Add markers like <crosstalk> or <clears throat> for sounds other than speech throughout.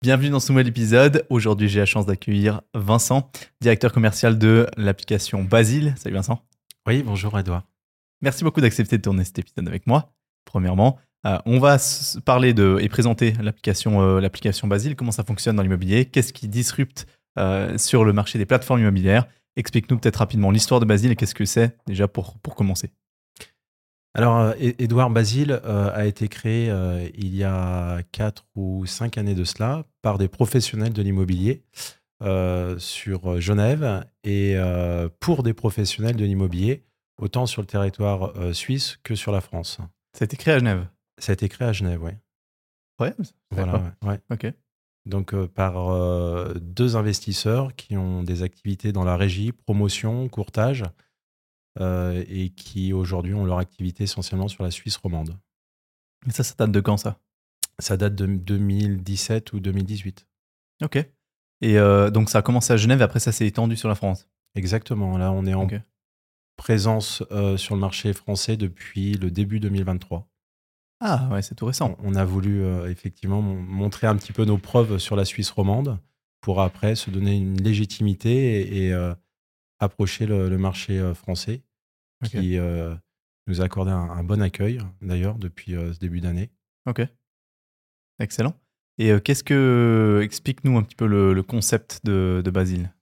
Bienvenue dans ce nouvel épisode. Aujourd'hui, j'ai la chance d'accueillir Vincent, directeur commercial de l'application Basile. Salut Vincent. Oui, bonjour Edouard. Merci beaucoup d'accepter de tourner cet épisode avec moi. Premièrement, euh, on va parler de et présenter l'application euh, l'application Basile, comment ça fonctionne dans l'immobilier, qu'est-ce qui disrupte euh, sur le marché des plateformes immobilières. Explique-nous peut-être rapidement l'histoire de Basile et qu'est-ce que c'est déjà pour, pour commencer. Alors, Edouard Basile a été créé il y a 4 ou 5 années de cela par des professionnels de l'immobilier sur Genève et pour des professionnels de l'immobilier, autant sur le territoire suisse que sur la France. Ça a été créé à Genève? Ça a été créé à Genève, oui. Ouais, voilà, ouais. Ok. Donc, par deux investisseurs qui ont des activités dans la régie, promotion, courtage euh, et qui aujourd'hui ont leur activité essentiellement sur la Suisse romande. Mais ça, ça date de quand ça? Ça date de 2017 ou 2018. Ok. Et euh, donc ça a commencé à Genève et après ça s'est étendu sur la France? Exactement. Là, on est en présence euh, sur le marché français depuis le début 2023. Ah ouais, c'est tout récent. On a voulu effectivement montrer un petit peu nos preuves sur la Suisse romande pour après se donner une légitimité et, approcher le, marché français qui nous a accordé un, bon accueil, d'ailleurs, depuis ce début d'année. Ok. Excellent. Et qu'est-ce que. Explique-nous un petit peu le, concept de, Basile?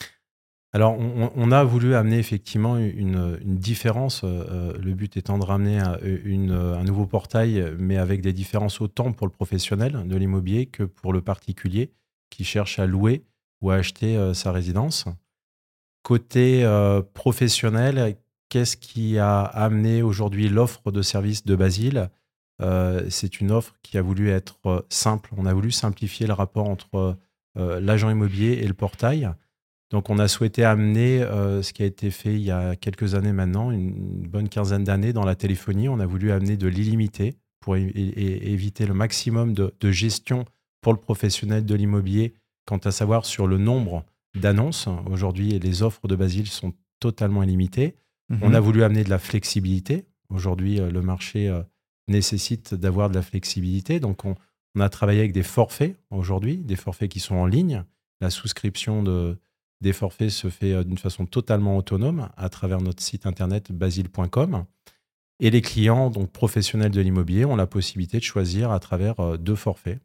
Alors, on, a voulu amener effectivement une, différence. le but étant de ramener un, un, nouveau portail, mais avec des différences autant pour le professionnel de l'immobilier que pour le particulier qui cherche à louer ou à acheter sa résidence. Côté professionnel, Qu'est-ce qui a amené aujourd'hui l'offre de service de Basile? Euh, C'est une offre qui a voulu être euh, simple. On a voulu simplifier le rapport entre euh, l'agent immobilier et le portail. Donc on a souhaité amener ce qui a été fait il y a quelques années maintenant, une bonne quinzaine d'années dans la téléphonie. On a voulu amener de l'illimité pour éviter le maximum de, gestion pour le professionnel de l'immobilier quant à savoir sur le nombre d'annonces. Aujourd'hui, les offres de Basile sont totalement illimitées. On a mhm. voulu amener de la flexibilité. Aujourd'hui, euh, le marché euh, nécessite d'avoir de la flexibilité. Donc, on, a travaillé avec des forfaits aujourd'hui, des forfaits qui sont en ligne. La souscription de, des forfaits se fait euh, d'une façon totalement autonome à travers notre site internet basile.com. Et les clients, donc professionnels de l'immobilier, ont la possibilité de choisir à travers deux forfaits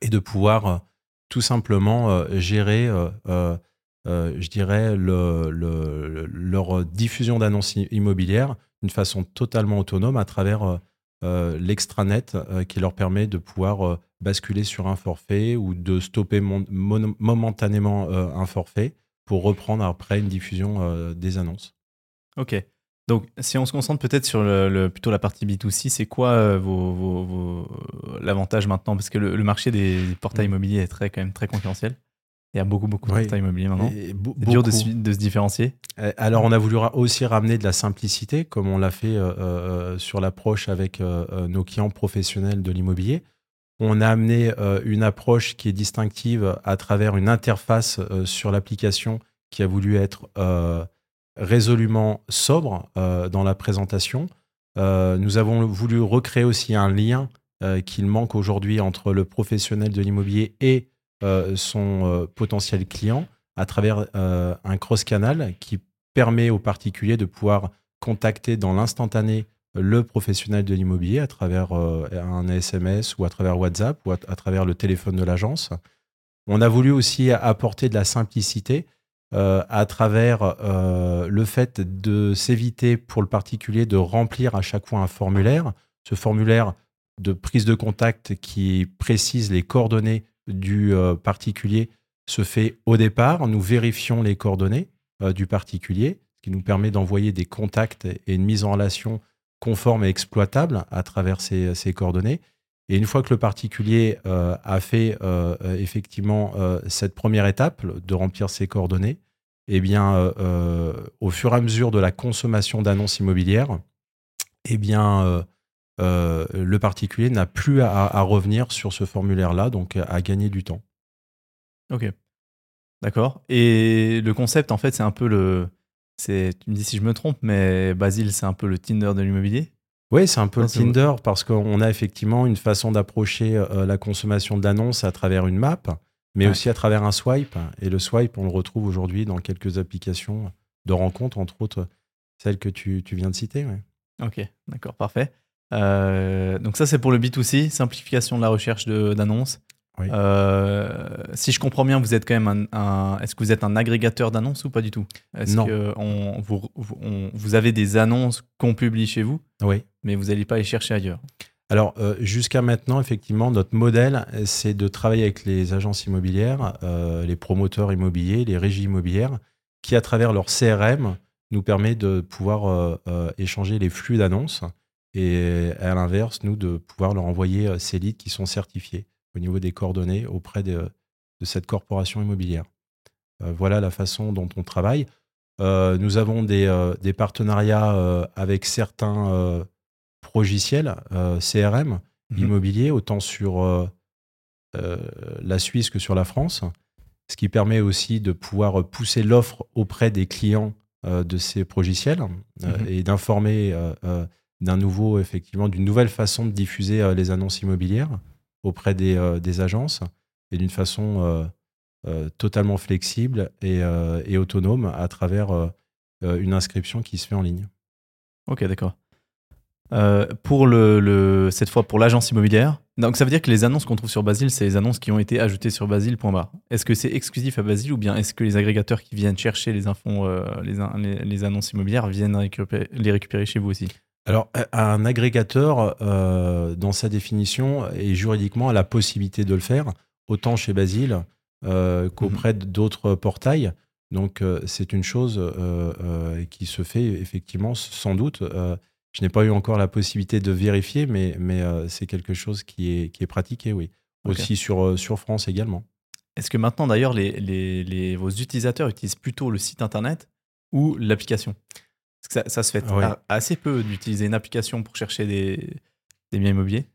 et de pouvoir tout simplement gérer euh, je dirais, leur diffusion d'annonces immobilières d'une façon totalement autonome à travers euh, euh, l'extranet qui leur permet de pouvoir basculer sur un forfait ou de stopper momentanément un forfait pour reprendre après une diffusion des annonces. Ok. Donc, si on se concentre peut-être sur le, plutôt la partie B2C, c'est quoi vos, l'avantage maintenant? Parce que le, marché des portails mmh. immobiliers est très, quand même très concurrentiel. Il y a beaucoup, beaucoup de immobilier maintenant. C'est dur de, de, se différencier. Euh, alors, on a voulu aussi ramener de la simplicité, comme on l'a fait euh, euh, sur l'approche avec nos clients professionnels de l'immobilier. On a amené une approche qui est distinctive à travers une interface sur l'application qui a voulu être résolument sobre dans la présentation. nous avons voulu recréer aussi un lien qu'il manque aujourd'hui entre le professionnel de l'immobilier et euh, son euh, potentiel client à travers euh, un cross-canal qui permet aux particuliers de pouvoir contacter dans l'instantané le professionnel de l'immobilier à travers un SMS ou à travers WhatsApp ou à, travers le téléphone de l'agence. On a voulu aussi apporter de la simplicité à travers le fait de s'éviter pour le particulier de remplir à chaque fois un formulaire. Ce formulaire de prise de contact qui précise les coordonnées du euh, particulier se fait au départ. Nous vérifions les coordonnées euh, du particulier, ce qui nous permet d'envoyer des contacts et une mise en relation conforme et exploitable à travers ces, coordonnées. Et une fois que le particulier euh, a fait effectivement cette première étape de remplir ses coordonnées, eh bien, au fur et à mesure de la consommation d'annonces immobilières, eh bien, euh, le particulier n'a plus à, revenir sur ce formulaire-là, donc à gagner du temps. Ok. D'accord. Et le concept, en fait, c'est un peu le. Tu me dis si je me trompe, mais Basile, c'est un peu le Tinder de l'immobilier? Oui, c'est un peu le. Tinder parce qu'on a effectivement une façon d'approcher euh, la consommation d'annonces à travers une map, mais Ouais. aussi à travers un swipe. Et le swipe, on le retrouve aujourd'hui dans quelques applications de rencontres, entre autres celles que tu, tu viens de citer. ouais. Ok, d'accord, parfait. Euh, donc ça, c'est pour le B2C, simplification de la recherche d'annonces. Oui. Euh, si je comprends bien, vous êtes quand même un, un- est-ce que vous êtes un agrégateur d'annonces ou pas du tout? Est-ce Non. que on- vous, vous- on- vous avez des annonces qu'on publie chez vous, Oui. mais vous n'allez pas les chercher ailleurs Alors, euh, jusqu'à maintenant, effectivement, notre modèle, euh, c'est de travailler avec les agences immobilières, euh, les promoteurs immobiliers, les régies immobilières, qui, à travers leur CRM, nous permet de pouvoir échanger les flux d'annonces et, à l'inverse, nous, de pouvoir leur envoyer ces leads qui sont certifiés au niveau des coordonnées auprès de, cette corporation immobilière. Voilà la façon dont on travaille. Nous avons des, partenariats avec certains progiciels euh, CRM Mhm. immobiliers, autant sur euh, euh, la Suisse que sur la France, ce qui permet aussi de pouvoir pousser l'offre auprès des clients de ces progiciels euh, Mhm. et d'informer d'un nouveau, effectivement, d'une nouvelle façon de diffuser les annonces immobilières auprès des, des agences et d'une façon euh, totalement flexible et, euh, et autonome à travers euh, une inscription qui se fait en ligne. Ok, d'accord. Euh, pour le, le- cette fois pour l'agence immobilière, donc ça veut dire que les annonces qu'on trouve sur Basile, c'est les annonces qui ont été ajoutées sur Basile.bar. Est-ce que c'est exclusif à Basile ou bien est-ce que les agrégateurs qui viennent chercher les infos, euh, les, in- les, les annonces immobilières viennent récupérer- les récupérer chez vous aussi? Alors, un agrégateur, euh, dans sa définition, et juridiquement, a la possibilité de le faire, autant chez Basile qu'auprès d'autres portails. Donc, c'est une chose qui se fait effectivement, sans doute. Je n'ai pas eu encore la possibilité de vérifier, mais, mais euh, c'est quelque chose qui est, qui est pratiqué, oui. Aussi sur, euh, sur France également. Est-ce que maintenant d'ailleurs les, les- les- vos utilisateurs utilisent plutôt le site internet ou l'application? Parce que ça, ça se fait assez peu d'utiliser une application pour chercher des, des biens immobiliers.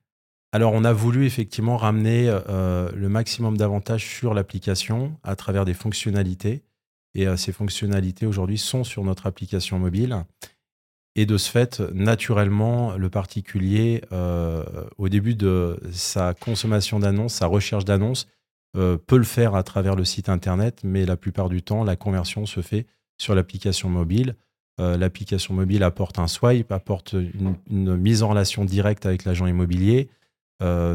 Alors, on a voulu effectivement ramener euh, le maximum d'avantages sur l'application à travers des fonctionnalités. Et euh, ces fonctionnalités aujourd'hui sont sur notre application mobile. Et de ce fait, naturellement, le particulier, euh, au début de sa consommation d'annonces, sa recherche d'annonces, euh, peut le faire à travers le site internet, mais la plupart du temps, la conversion se fait sur l'application mobile. Euh, l'application mobile apporte un swipe, apporte une, mise en relation directe avec l'agent immobilier.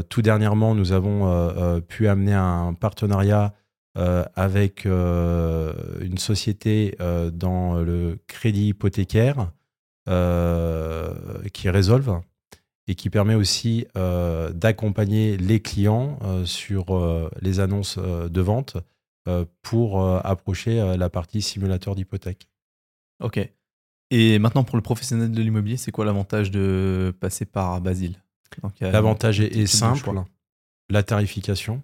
Tout dernièrement, nous avons pu amener un partenariat avec une société dans le crédit hypothécaire qui est Resolve et qui permet aussi euh, d'accompagner les clients euh, sur euh, les annonces euh, de vente euh, pour euh, approcher euh, la partie simulateur d'hypothèque. Ok. Et maintenant pour le professionnel de l'immobilier, c'est quoi l'avantage de passer par Basile? L'avantage est, simple, la tarification.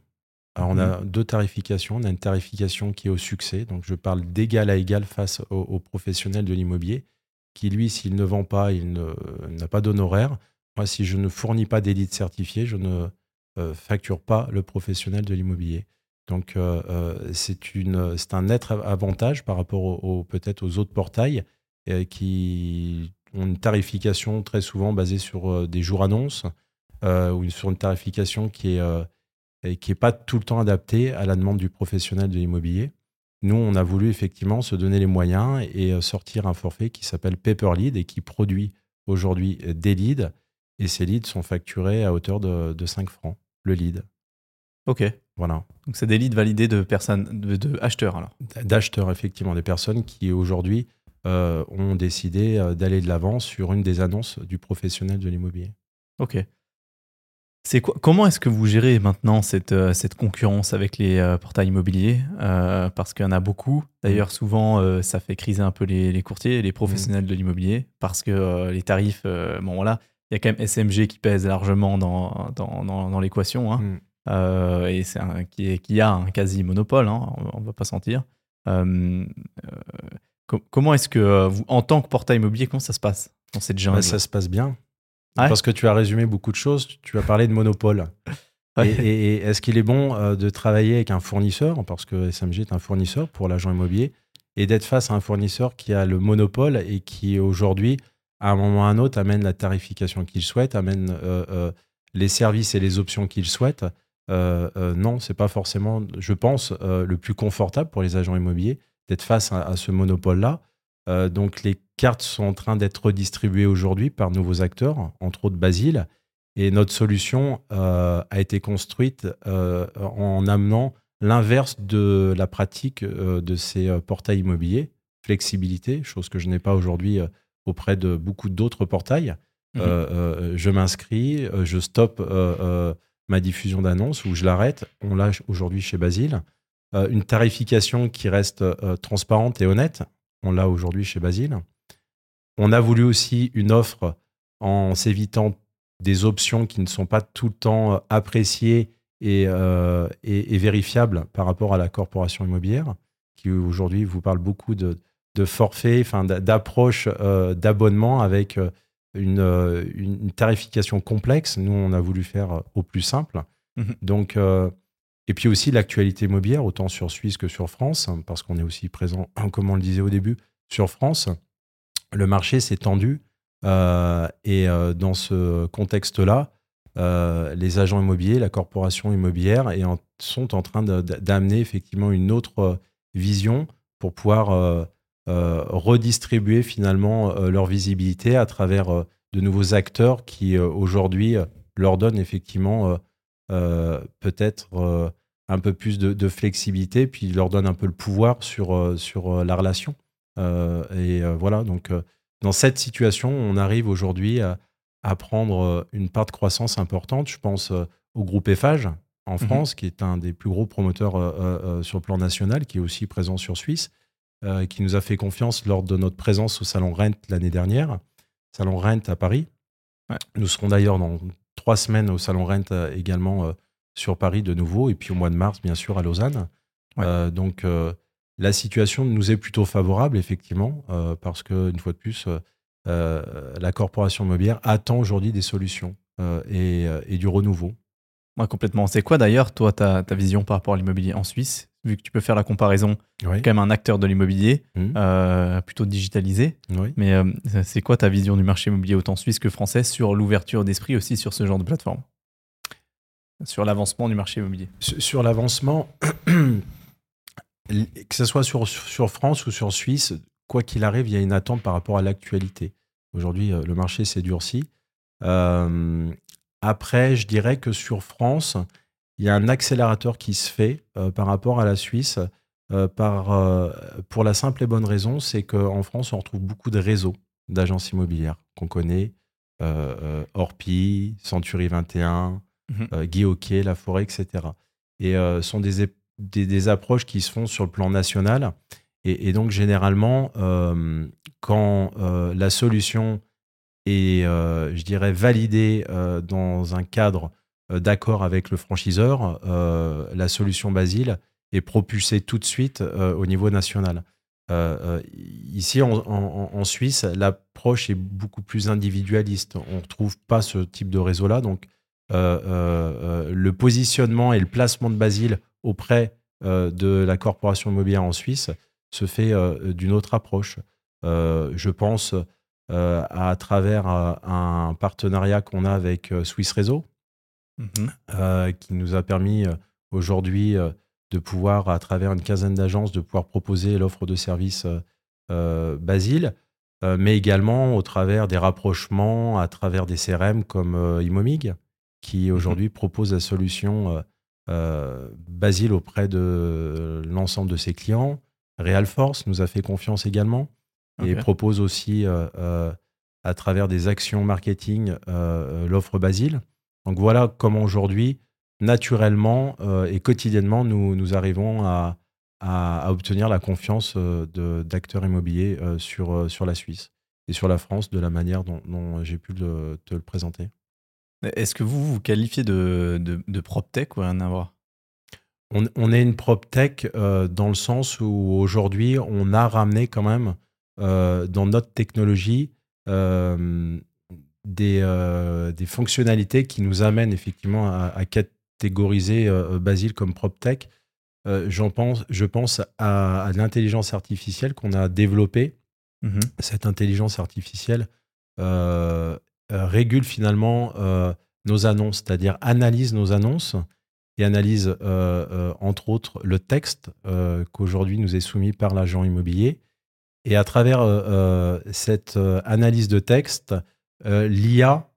Alors, on Mhm. a deux tarifications. On a une tarification qui est au succès, donc je parle d'égal à égal face au, au professionnel de l'immobilier, qui lui, s'il ne vend pas, il n'a pas d'honoraire. Moi, si je ne fournis pas d'élite certifiée, je ne euh, facture pas le professionnel de l'immobilier. Donc, euh, euh, c'est un net avantage par rapport au- peut-être aux autres portails qui ont une tarification très souvent basée sur des jours annonces ou sur une tarification qui est, qui n'est pas tout le temps adaptée à la demande du professionnel de l'immobilier. Nous, on a voulu effectivement se donner les moyens et euh, sortir un forfait qui s'appelle Paper Lead et qui produit aujourd'hui euh, des leads. Et ces leads sont facturés à hauteur de, de 5 francs, le lead. Ok. Voilà. Donc c'est des leads validés de personnes, de, de acheteurs alors. D'acheteurs, effectivement, des personnes qui aujourd'hui euh, ont décidé d'aller de l'avant sur une des annonces du professionnel de l'immobilier. Ok. C'est quoi, comment est-ce que vous gérez maintenant cette, euh, cette concurrence avec les euh, portails immobiliers? Euh, Parce qu'il y en a beaucoup. D'ailleurs, souvent, euh, ça fait criser un peu les, les courtiers, les professionnels de l'immobilier, parce que euh, les tarifs, bon voilà, il y a quand même SMG qui pèse largement dans, dans, dans, dans l'équation, hein, Mm. Et c'est un, qui, a un quasi monopole, hein, on ne va pas sentir. Co- comment est-ce que vous, en tant que portail immobilier, comment ça se passe dans cette jungle? Bah, ça se passe bien. Ouais. Parce que tu as résumé beaucoup de choses. Tu as parlé de monopole. Ouais. Et, est-ce qu'il est bon euh, de travailler avec un fournisseur, parce que SMG est un fournisseur pour l'agent immobilier, et d'être face à un fournisseur qui a le monopole et qui aujourd'hui à un moment ou à un autre, amène la tarification qu'il souhaite, amène les services et les options qu'il souhaite. non, c'est pas forcément, je pense, le plus confortable pour les agents immobiliers d'être face à, ce monopole-là. Donc les cartes sont en train d'être redistribuées aujourd'hui par nouveaux acteurs, entre autres Basile. Et notre solution a été construite en amenant l'inverse de la pratique de ces portails immobiliers, flexibilité, chose que je n'ai pas aujourd'hui auprès de beaucoup d'autres portails. Mmh je m'inscris, je stoppe ma diffusion d'annonces ou je l'arrête. On l'a aujourd'hui chez Basile. une tarification qui reste transparente et honnête. On l'a aujourd'hui chez Basile. On a voulu aussi une offre en s'évitant des options qui ne sont pas tout le temps appréciées et, et, vérifiables par rapport à la corporation immobilière, qui aujourd'hui vous parle beaucoup de, de forfait, enfin d'approche d'abonnement avec une, une, tarification complexe. Nous, on a voulu faire au plus simple. Mmh Donc, et puis aussi l'actualité immobilière, autant sur Suisse que sur France, parce qu'on est aussi présent, <clears throat> comme on le disait au début, sur France. Le marché s'est tendu et dans ce contexte-là, les agents immobiliers, la corporation immobilière et sont en train d'amener effectivement une autre vision pour pouvoir redistribuer finalement leur visibilité à travers de nouveaux acteurs qui aujourd'hui leur donnent effectivement peut-être un peu plus de, flexibilité, puis leur donnent un peu le pouvoir sur, sur la relation. et voilà, donc dans cette situation, on arrive aujourd'hui à, prendre une part de croissance importante. Je pense au groupe EFAGE en mmh France, qui est un des plus gros promoteurs sur le plan national, qui est aussi présent sur Suisse, qui nous a fait confiance lors de notre présence au Salon Rent l'année dernière, Salon Rent à Paris. Nous serons d'ailleurs dans trois semaines au Salon Rent également sur Paris de nouveau, et puis au mois de mars, bien sûr, à Lausanne. donc, la situation nous est plutôt favorable, effectivement, euh, parce que une fois de plus, euh, euh, la corporation immobilière attend aujourd'hui des solutions et, du renouveau. Moi, complètement. C'est quoi d'ailleurs, toi, ta, vision par rapport à l'immobilier en Suisse Vu que tu peux faire la comparaison, quand même un acteur de l'immobilier, mmh. plutôt digitalisé. Mais c'est quoi ta vision du marché immobilier autant suisse que français sur l'ouverture d'esprit aussi sur ce genre de plateforme? Sur l'avancement du marché immobilier Sur l'avancement, <clears throat> que ce soit sur, sur France ou sur Suisse, quoi qu'il arrive, il y a une attente par rapport à l'actualité. Aujourd'hui, euh, le marché s'est durci. Euh, après, je dirais que sur France, il y a un accélérateur qui se fait euh, par rapport à la Suisse, par, pour la simple et bonne raison, c'est qu'en France, on retrouve beaucoup de réseaux d'agences immobilières qu'on connaît, Orpi, Century 21, mmh Guy Hockey, La Forêt, etc. Et sont des, des, approches qui se font sur le plan national. Et, donc, généralement, euh, quand euh, la solution est, euh, je dirais, validée dans un cadre d'accord avec le franchiseur, la solution Basile est propulsée tout de suite au niveau national. ici, en, Suisse, l'approche est beaucoup plus individualiste. On ne retrouve pas ce type de réseau-là. Donc, le positionnement et le placement de Basile auprès euh, de la corporation immobilière en Suisse se fait euh, d'une autre approche. Euh, je pense à travers un partenariat qu'on a avec Swiss Réseau, mhm. qui nous a permis aujourd'hui de pouvoir, à travers une quinzaine d'agences, de pouvoir proposer l'offre de services Basile, mais également au travers des rapprochements, à travers des CRM comme Imomig, qui mhm. aujourd'hui propose la solution euh, Basile auprès de l'ensemble de ses clients. Realforce nous a fait confiance également et propose aussi euh, euh, à travers des actions marketing l'offre Basile. Donc voilà comment aujourd'hui, naturellement et quotidiennement, nous, nous arrivons à, à, obtenir la confiance d'acteurs immobiliers sur, sur la Suisse et sur la France de la manière dont, j'ai pu te le présenter. Est-ce que vous vous qualifiez de, de, de PropTech ou rien à voir? On, on, est une PropTech euh, dans le sens où aujourd'hui, on a ramené quand même euh, dans notre technologie euh, des, des, fonctionnalités qui nous amènent effectivement à, catégoriser Basile comme PropTech. J'en pense, je pense à, l'intelligence artificielle qu'on a développée. Mmh cette intelligence artificielle régule finalement nos annonces, c'est-à-dire analyse nos annonces et analyse, entre autres, le texte qu'aujourd'hui nous est soumis par l'agent immobilier. Et à travers cette analyse de texte, l'IA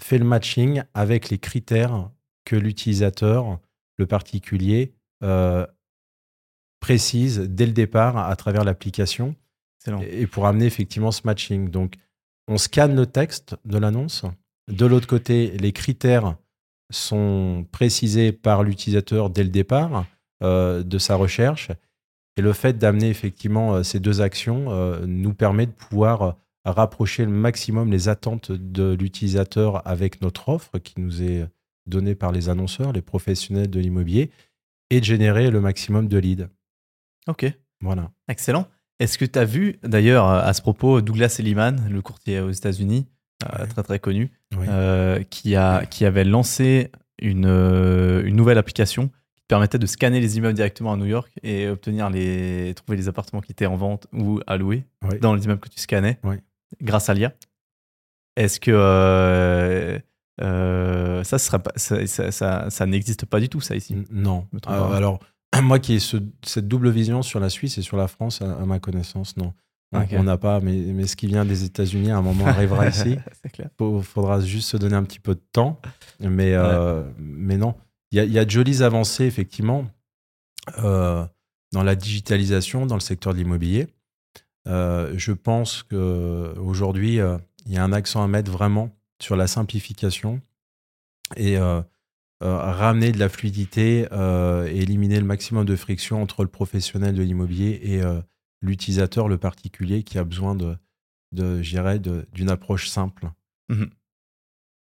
fait le matching avec les critères que l'utilisateur, le particulier, précise dès le départ à travers l'application et pour amener effectivement ce matching. Donc, on scanne le texte de l'annonce. De l'autre côté, les critères sont précisés par l'utilisateur dès le départ euh, de sa recherche. Et le fait d'amener effectivement euh, ces deux actions euh, nous permet de pouvoir rapprocher le maximum les attentes de l'utilisateur avec notre offre qui nous est donnée par les annonceurs, les professionnels de l'immobilier, et de générer le maximum de leads. Ok. Voilà. Excellent. Est-ce que tu as vu, d'ailleurs, à ce propos, Douglas Elliman, le courtier aux États-Unis, euh, très très connu, euh, qui, a, qui avait lancé une, euh, une nouvelle application qui permettait de scanner les immeubles directement à New York et obtenir les, trouver les appartements qui étaient en vente ou à louer dans les immeubles que tu scannais grâce à l'IA. Est-ce que ça, sera ça, ça, ça, n'existe pas du tout, ça, ici? Non. alors, <clears throat> moi qui ai cette double vision sur la Suisse et sur la France, à, ma connaissance, non. On n'a pas, mais, mais, ce qui vient des États-Unis à un moment arrivera <laughs> ici. Il faudra juste se donner un petit peu de temps. Mais, euh, mais non, il y, a, de jolies avancées, effectivement, euh, dans la digitalisation, dans le secteur de l'immobilier. Euh, je pense qu'aujourd'hui, il y a un accent à mettre vraiment sur la simplification et ramener de la fluidité euh, et éliminer le maximum de friction entre le professionnel de l'immobilier et euh, l'utilisateur, le particulier, qui a besoin de, de d'une approche simple. Mmh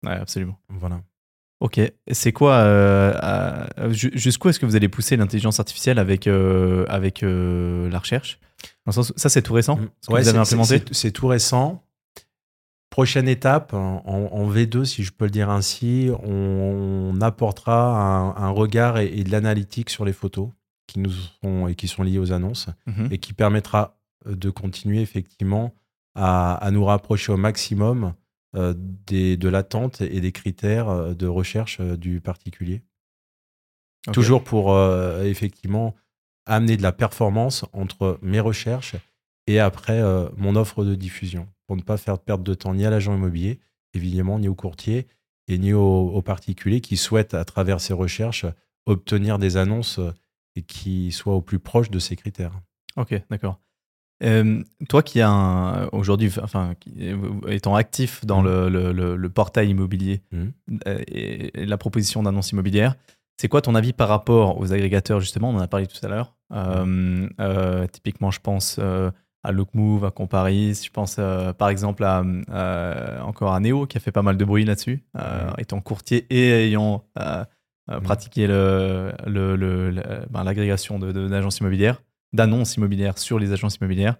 ouais, absolument. Voilà. Ok. C'est quoi Jusqu'où est-ce que vous allez pousser l'intelligence artificielle avec, avec la recherche? Ça, c'est tout récent? Ce vous avez implémenté? C'est tout récent. Prochaine étape, en, V2, si je peux le dire ainsi, on, apportera un, regard et, de l'analytique sur les photos qui nous sont et qui sont liées aux annonces mhm. et qui permettra euh, de continuer effectivement à, nous rapprocher au maximum euh, des, de l'attente et des critères euh, de recherche du particulier. Toujours pour effectivement amener de la performance entre mes recherches et après mon offre de diffusion pour ne pas faire perdre de temps ni à l'agent immobilier, évidemment, ni au courtier et ni aux, particuliers qui souhaitent, à travers ces recherches, obtenir des annonces euh, et qui soient au plus proche de ces critères. Ok, d'accord. Euh, toi qui as aujourd'hui, enfin, étant actif dans mmh. le, portail immobilier mmh. euh, et, la proposition d'annonce immobilière, c'est quoi ton avis par rapport aux agrégateurs justement On en a parlé tout à l'heure. Mmh. typiquement, je pense à Lookmove, à Comparis. Je pense euh, par exemple à, euh, encore à Neo qui a fait pas mal de bruit là-dessus, euh, étant courtier et ayant pratiqué l'agrégation le, le, ben, d'agences immobilières, d'annonces immobilières sur les agences immobilières.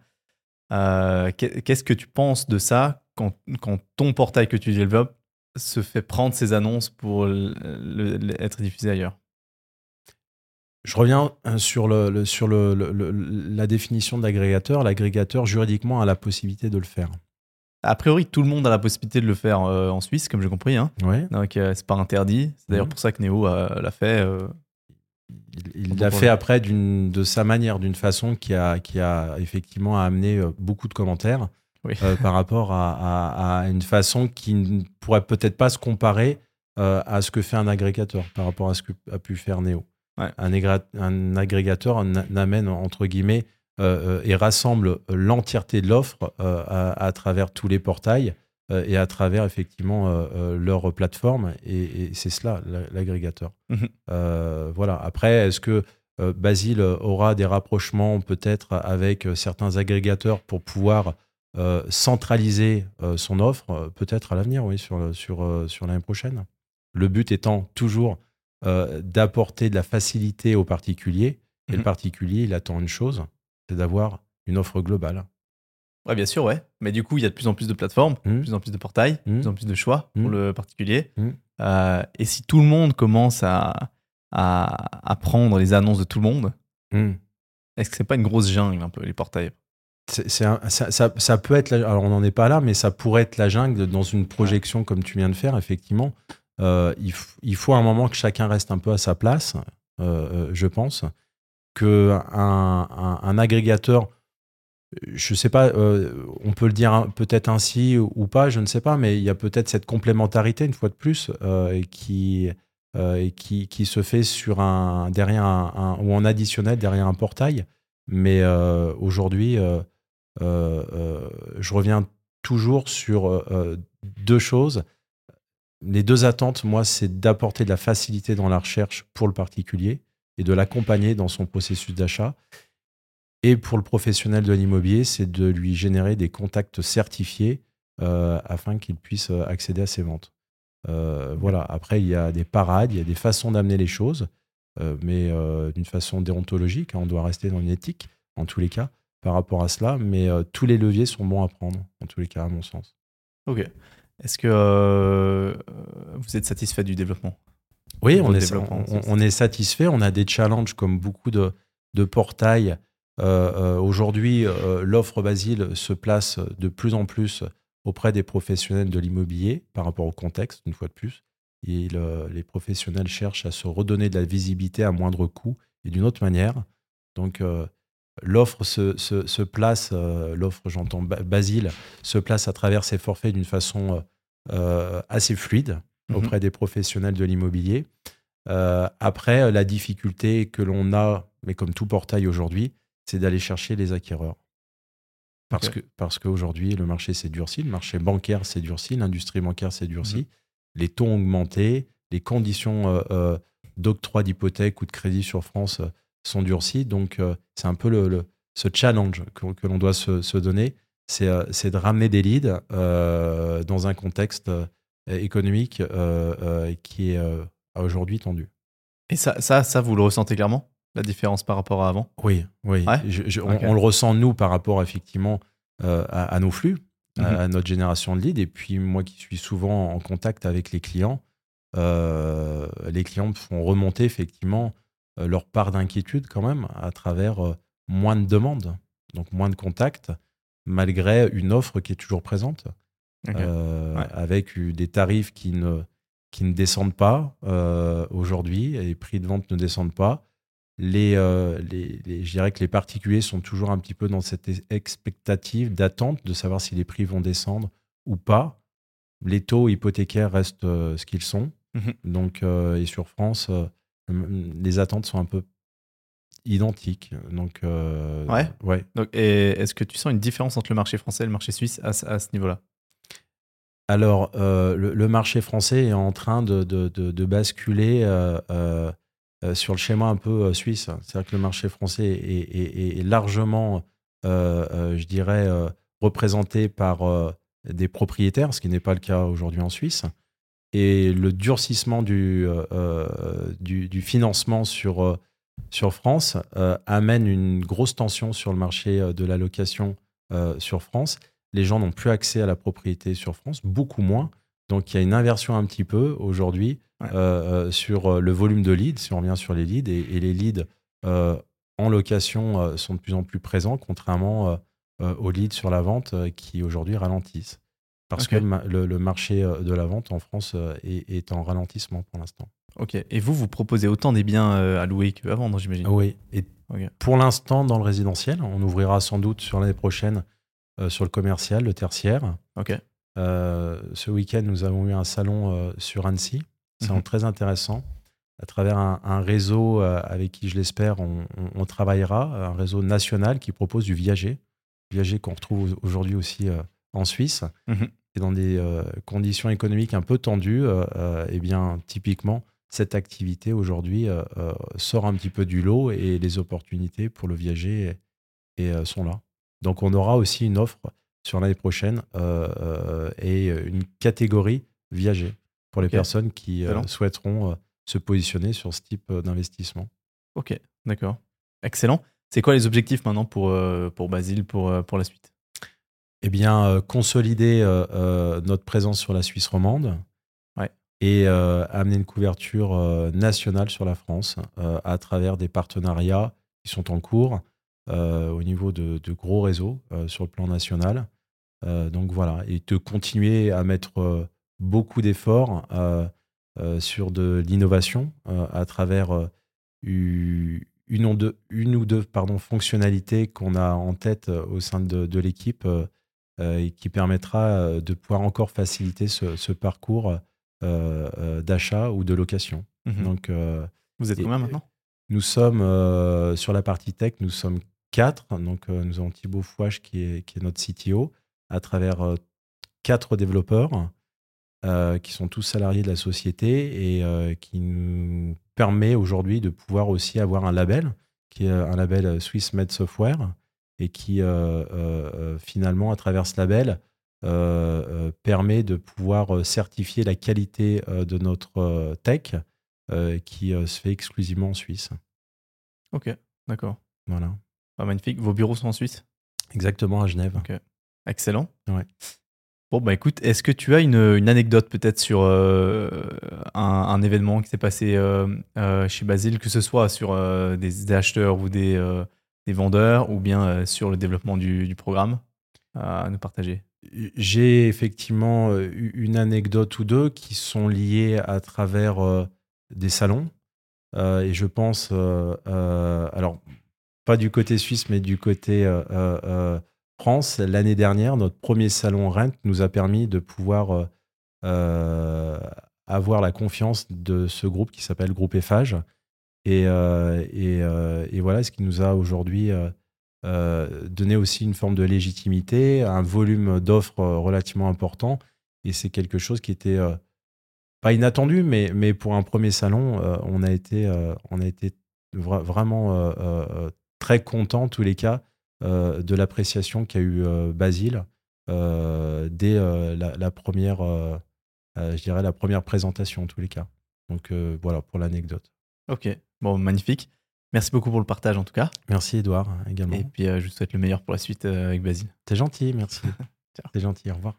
Qu'est-ce que tu penses de ça quand, quand, ton portail que tu développes se fait prendre ces annonces pour être diffusé ailleurs? Je reviens euh, sur, le, sur le, la définition d'agrégateur. L'agrégateur, juridiquement, a la possibilité de le faire. A priori, tout le monde a la possibilité de le faire euh, en Suisse, comme j'ai compris. Hein. Ouais. Donc, euh, c'est pas interdit. C'est d'ailleurs mhm. pour ça que Néo l'a fait. il l'a fait après de sa manière, d'une façon qui a, qui a effectivement amené beaucoup de commentaires par rapport à, à, une façon qui ne pourrait peut-être pas se comparer à ce que fait un agrégateur par rapport à ce que a pu faire Néo. Un, agrégateur amène, entre guillemets, euh, euh, et rassemble l'entièreté de l'offre euh, à, travers tous les portails et à travers effectivement leur plateforme. Et, c'est cela, l'agrégateur. Mhm. voilà. Après, est-ce que Basile aura des rapprochements peut-être avec certains agrégateurs pour pouvoir centraliser son offre? Peut-être à l'avenir, oui, sur, sur, sur l'année prochaine. Le but étant toujours euh, d'apporter de la facilité aux particuliers. Et le mhm. particulier, il attend une chose, c'est d'avoir une offre globale. Ouais, bien sûr, ouais. Mais du coup, il y a de plus en plus de plateformes, de mhm. plus en plus de portails, de mhm. plus en plus de choix pour le particulier. Euh, et si tout le monde commence à, à, prendre les annonces de tout le monde, est-ce que c'est pas une grosse jungle un peu les portails? Ça, peut être, alors on n'en est pas là, mais ça pourrait être la jungle dans une projection comme tu viens de faire, effectivement. Euh, il, faut un moment que chacun reste un peu à sa place, euh, euh, je pense, que un, agrégateur, je ne sais pas, on peut le dire peut-être ainsi ou pas, je ne sais pas, mais il y a peut-être cette complémentarité une fois de plus qui, qui, qui se fait sur un derrière un, ou en additionnel derrière un portail. Mais aujourd'hui, je reviens toujours sur deux choses les deux attentes, moi, c'est d'apporter de la facilité dans la recherche pour le particulier et de l'accompagner dans son processus d'achat. Et pour le professionnel de l'immobilier, c'est de lui générer des contacts certifiés euh, afin qu'il puisse euh, accéder à ses ventes. Euh, voilà. Après, il y a des parades, il y a des façons d'amener les choses, mais d'une façon déontologique. Hein, on doit rester dans une éthique, en tous les cas, par rapport à cela. Mais tous les leviers sont bons à prendre, en tous les cas, à mon sens. Ok. Est-ce que euh, vous êtes satisfait du développement? Oui, on est, on, est, satisfait. On a des challenges comme beaucoup de, de portails. Euh, euh, aujourd'hui, l'offre Basile se place de plus en plus auprès des professionnels de l'immobilier par rapport au contexte, une fois de plus. Et les professionnels cherchent à se redonner de la visibilité à moindre coût et d'une autre manière. Donc, l'offre se, se, place, l'offre, j'entends Basile, se place à travers ses forfaits d'une façon assez fluide mhm. auprès des professionnels de l'immobilier. Euh, après, la difficulté que l'on a, mais comme tout portail aujourd'hui, c'est d'aller chercher les acquéreurs. Parce que parce qu'aujourd'hui, le marché s'est durci, le marché bancaire s'est durci, l'industrie bancaire s'est durcie, mhm. les taux ont augmenté, les conditions euh, d'octroi d'hypothèque ou de crédit sur France sont durcies. Donc, c'est un peu le, ce challenge que, l'on doit se, se donner. Euh, c'est de ramener des leads euh, dans un contexte euh, économique qui est aujourd'hui tendu. Et ça, ça, ça, vous le ressentez clairement la différence par rapport à avant? Oui, oui. on, le ressent, nous, par rapport effectivement à, nos flux, à, mhm. notre génération de leads. Et puis, moi qui suis souvent en contact avec les clients, les clients font remonter effectivement leur part d'inquiétude quand même à travers moins de demandes, donc moins de contacts malgré une offre qui est toujours présente, euh, avec des tarifs qui ne, qui ne descendent pas euh, aujourd'hui, les prix de vente ne descendent pas. Les, euh, les, je dirais que les particuliers sont toujours un petit peu dans cette expectative d'attente de savoir si les prix vont descendre ou pas. Les taux hypothécaires restent ce qu'ils sont. Mhm. Donc, et sur France, les attentes sont un peu identique. Donc, euh, ouais. ouais. Donc, est-ce que tu sens une différence entre le marché français et le marché suisse à, ce niveau-là? Alors, euh, le, marché français est en train de, de, de, basculer euh, sur le schéma un peu suisse. C'est-à-dire que le marché français est, est, largement, je dirais, représenté par des propriétaires, ce qui n'est pas le cas aujourd'hui en Suisse. Et le durcissement du, du, du financement sur sur France euh, amène une grosse tension sur le marché euh, de la location euh, sur France. Les gens n'ont plus accès à la propriété sur France, beaucoup moins. Donc il y a une inversion un petit peu aujourd'hui sur le volume de leads, si on revient sur les leads. Et, les leads en location sont de plus en plus présents, contrairement aux leads sur la vente qui aujourd'hui ralentissent. Parce que le, marché de la vente en France est en ralentissement pour l'instant. Ok. Et vous, vous proposez autant des biens euh, à louer qu'à vendre, j'imagine Oui. Et pour l'instant, dans le résidentiel, on ouvrira sans doute sur l'année prochaine euh, sur le commercial, le tertiaire. Ok. Euh, ce week-end, nous avons eu un salon sur Annecy. C'est mhm. très intéressant. À travers un, réseau avec qui, je l'espère, on, travaillera, un réseau national qui propose du viager. Viager qu'on retrouve aujourd'hui aussi en Suisse. Mhm. Et dans des conditions économiques un peu tendues, eh bien, typiquement, cette activité aujourd'hui euh, euh, sort un petit peu du lot et les opportunités pour le viager et, euh, sont là. Donc on aura aussi une offre sur l'année prochaine et une catégorie viager pour les personnes qui souhaiteront se positionner sur ce type d'investissement. Ok, d'accord. Excellent. C'est quoi les objectifs maintenant pour, pour Basile, pour, pour la suite? Eh bien, consolider notre présence sur la Suisse romande, et euh, amener une couverture euh, nationale sur la France euh, à travers des partenariats qui sont en cours au niveau de, gros réseaux sur le plan national. donc voilà, et de continuer à mettre beaucoup d'efforts sur de l'innovation à travers une, ou deux, pardon, fonctionnalités qu'on a en tête au sein de, l'équipe et qui permettra de pouvoir encore faciliter ce parcours d'achat ou de location. Mhm. Donc, Vous êtes combien maintenant? Nous sommes sur la partie tech, nous sommes quatre. Donc, nous avons Thibaut Fouache qui est, qui est notre CTO à travers quatre développeurs qui sont tous salariés de la société et qui nous permet aujourd'hui de pouvoir aussi avoir un label qui est un label Swiss Med Software et qui finalement à travers ce label permet de pouvoir certifier la qualité de notre tech qui se fait exclusivement en Suisse. Ok, d'accord. Voilà. Ah, magnifique. Vos bureaux sont en Suisse? Exactement, à Genève. Ok. Excellent. Ouais. Bon, bah écoute, est-ce que tu as une, une anecdote peut-être sur euh, un, un, événement qui s'est passé euh, euh, chez Basile, que ce soit sur des, des, acheteurs ou des, des vendeurs, ou bien sur le développement du, du programme à nous partager? J'ai effectivement une anecdote ou deux qui sont liées à travers des salons. et je pense, alors, pas du côté suisse, mais du côté France, l'année dernière, notre premier salon Rent nous a permis de pouvoir euh, euh, avoir la confiance de ce groupe qui s'appelle Groupe Eiffage. Euh, et, voilà, ce qui nous a aujourd'hui donné aussi une forme de légitimité, un volume d'offres relativement important. Et c'est quelque chose qui était pas inattendu, mais, mais pour un premier salon, on a été, on a été vraiment très content, en tous les cas, euh, de l'appréciation qu'a eu euh, Basile euh, dès la, première, je dirais la première présentation en tous les cas. Donc voilà pour l'anecdote. Ok, bon, magnifique. Merci beaucoup pour le partage en tout cas. Merci Edouard également. Et puis je vous souhaite le meilleur pour la suite avec Basile. T'es gentil, merci. <laughs> T'es gentil, au revoir.